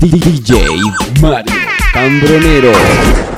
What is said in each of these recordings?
DJ Mario Cambronero.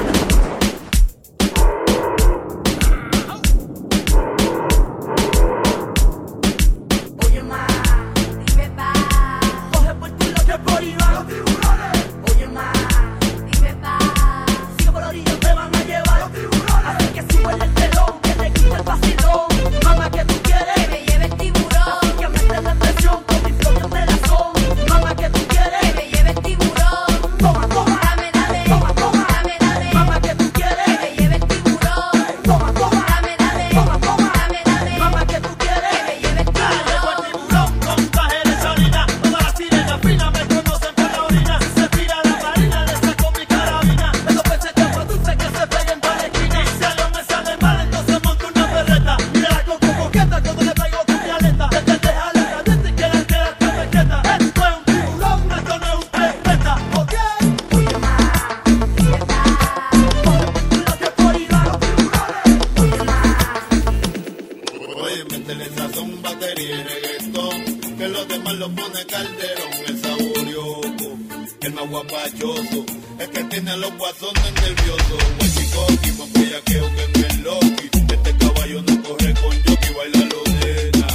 que los demás lo pone calderón. El saborioco, el más guapachoso, el que tiene a los guasones nerviosos. Huachicoqui, más bellaqueo que en el loqui. Este caballo no corre con yoki, baila lo llena.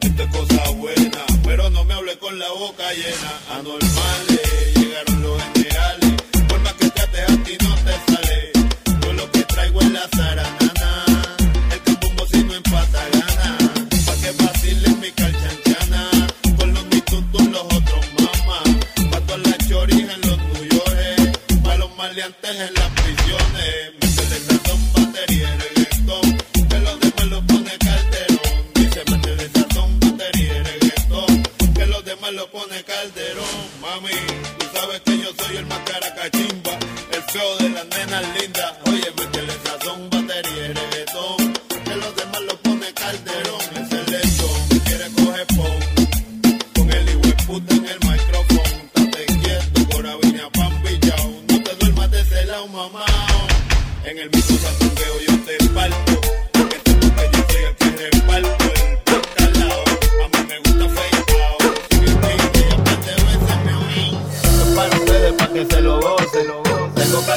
Esto es cosa buena, pero no me hable con la boca llena. Ah, Anormal.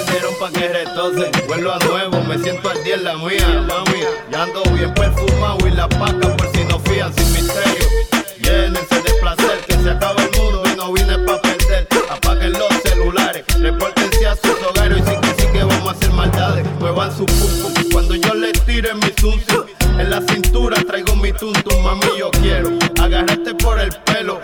salieron pa' que. Vuelvo a nuevo, me siento al día en la mía. Ya ando bien perfumado y la paca por si no fían sin misterio. Llénense de placer que se acaba el mundo y no vine pa' perder. Apaguen los celulares, repórtense a sus hogares y sí que sí que vamos a hacer maldades. Muevan su pum cuando yo les tire mi zunzi. En la cintura traigo mi tuntum, mami, yo quiero agarrarte por el pelo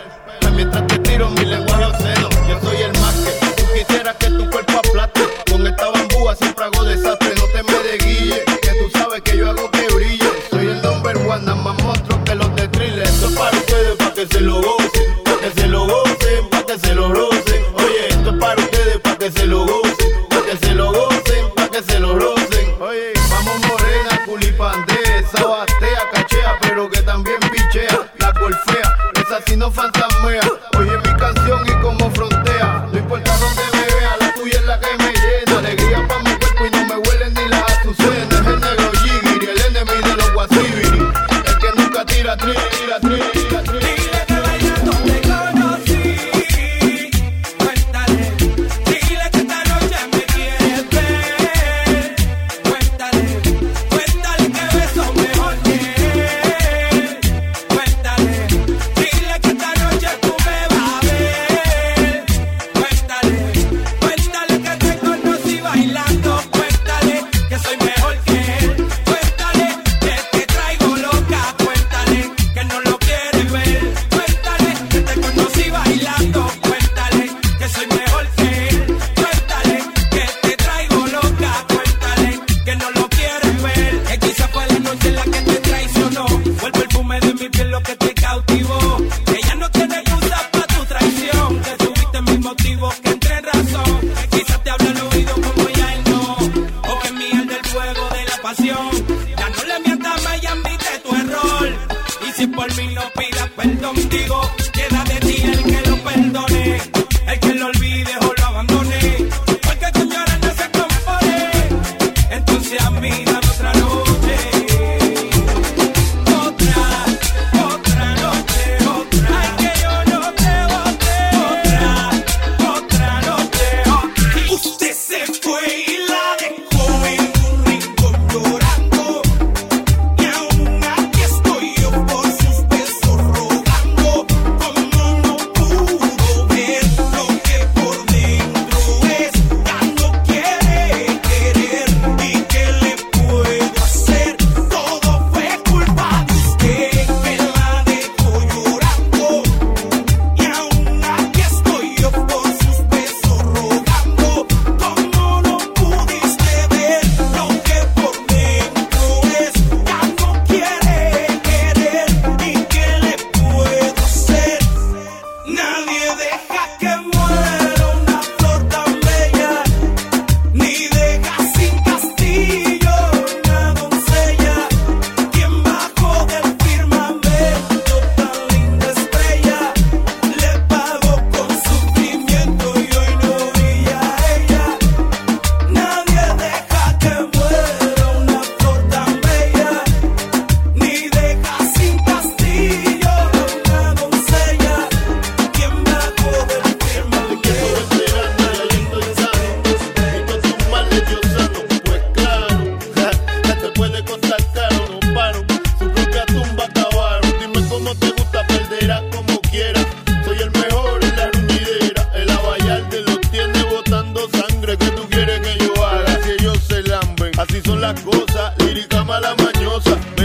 Wowza.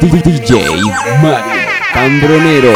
DJ Mario Cambronero.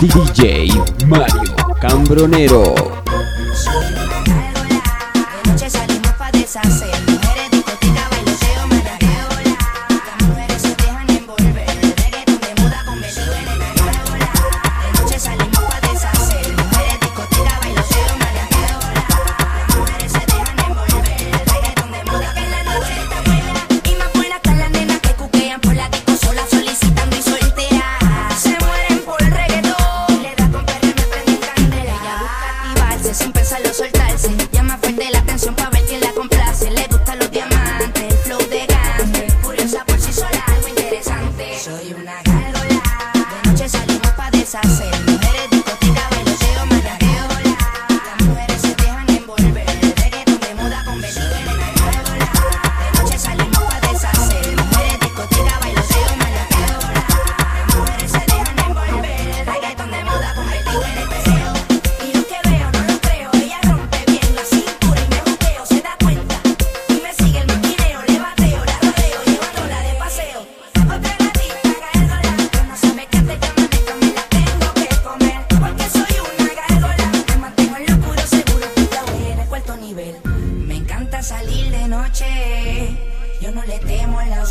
DJ Mario Cambronero.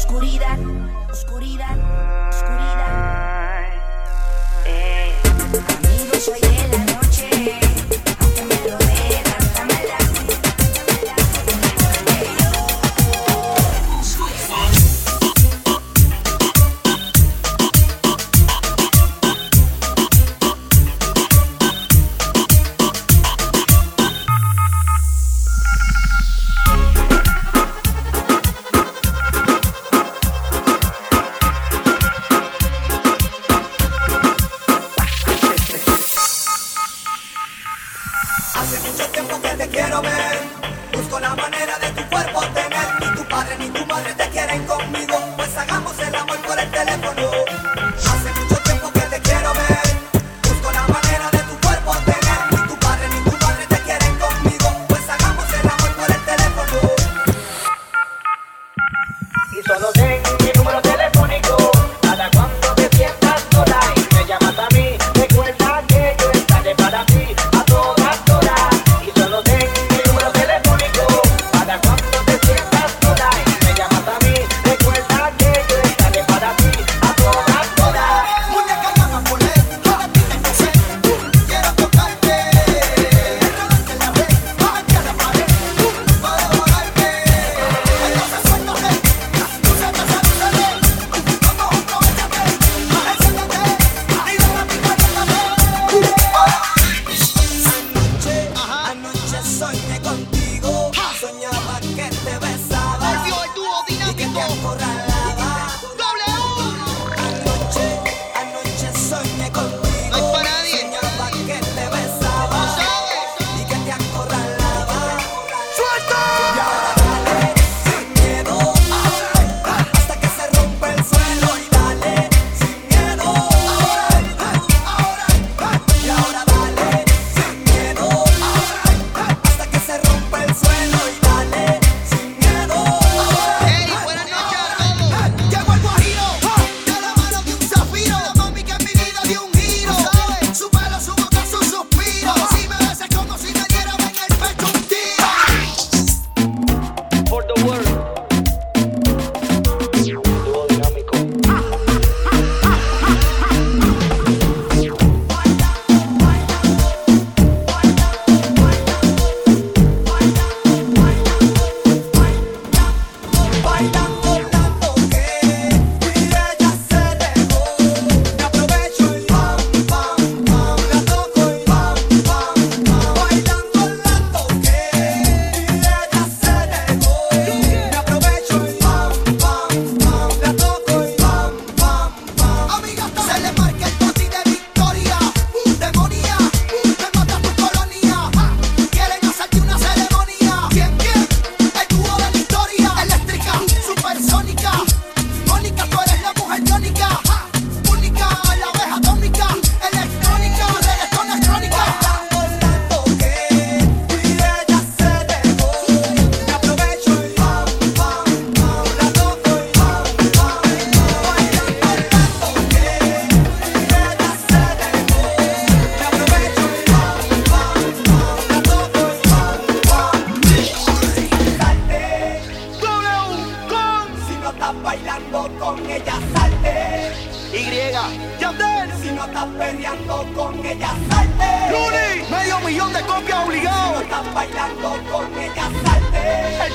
oscuridad, oscuridad, oscuridad.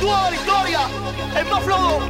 La historia, el más flojo.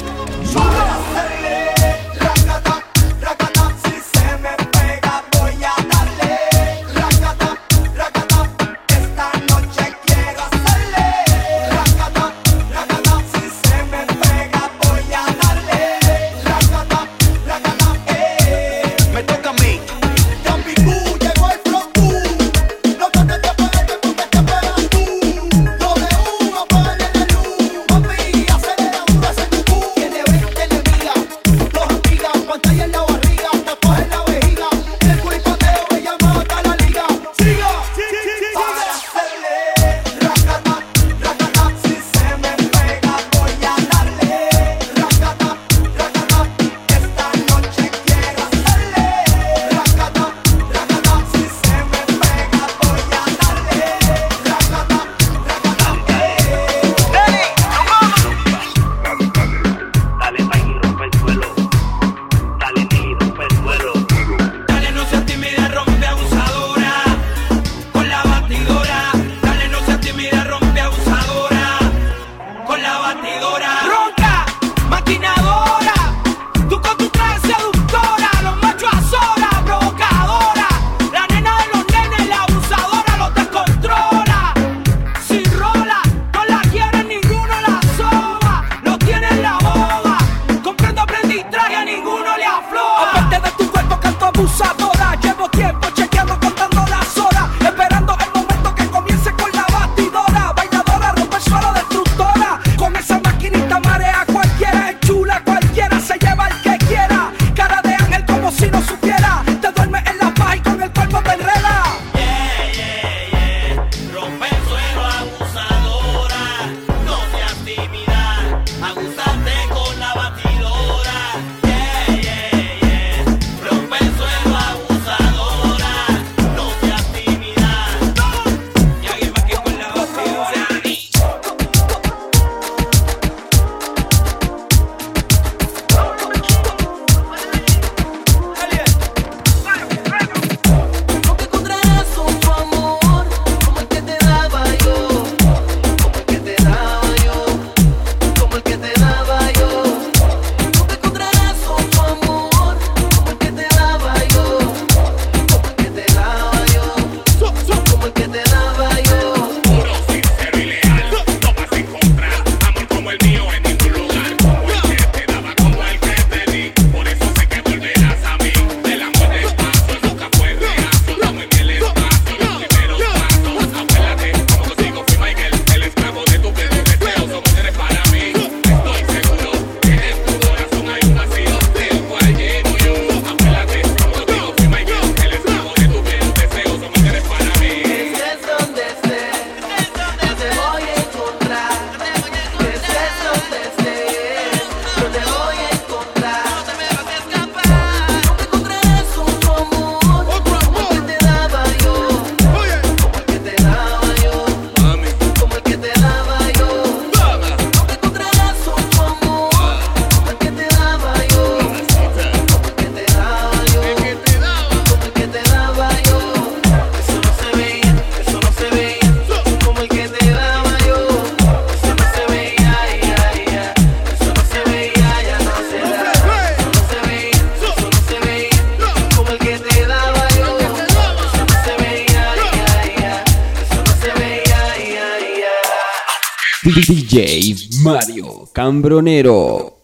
Cambronero.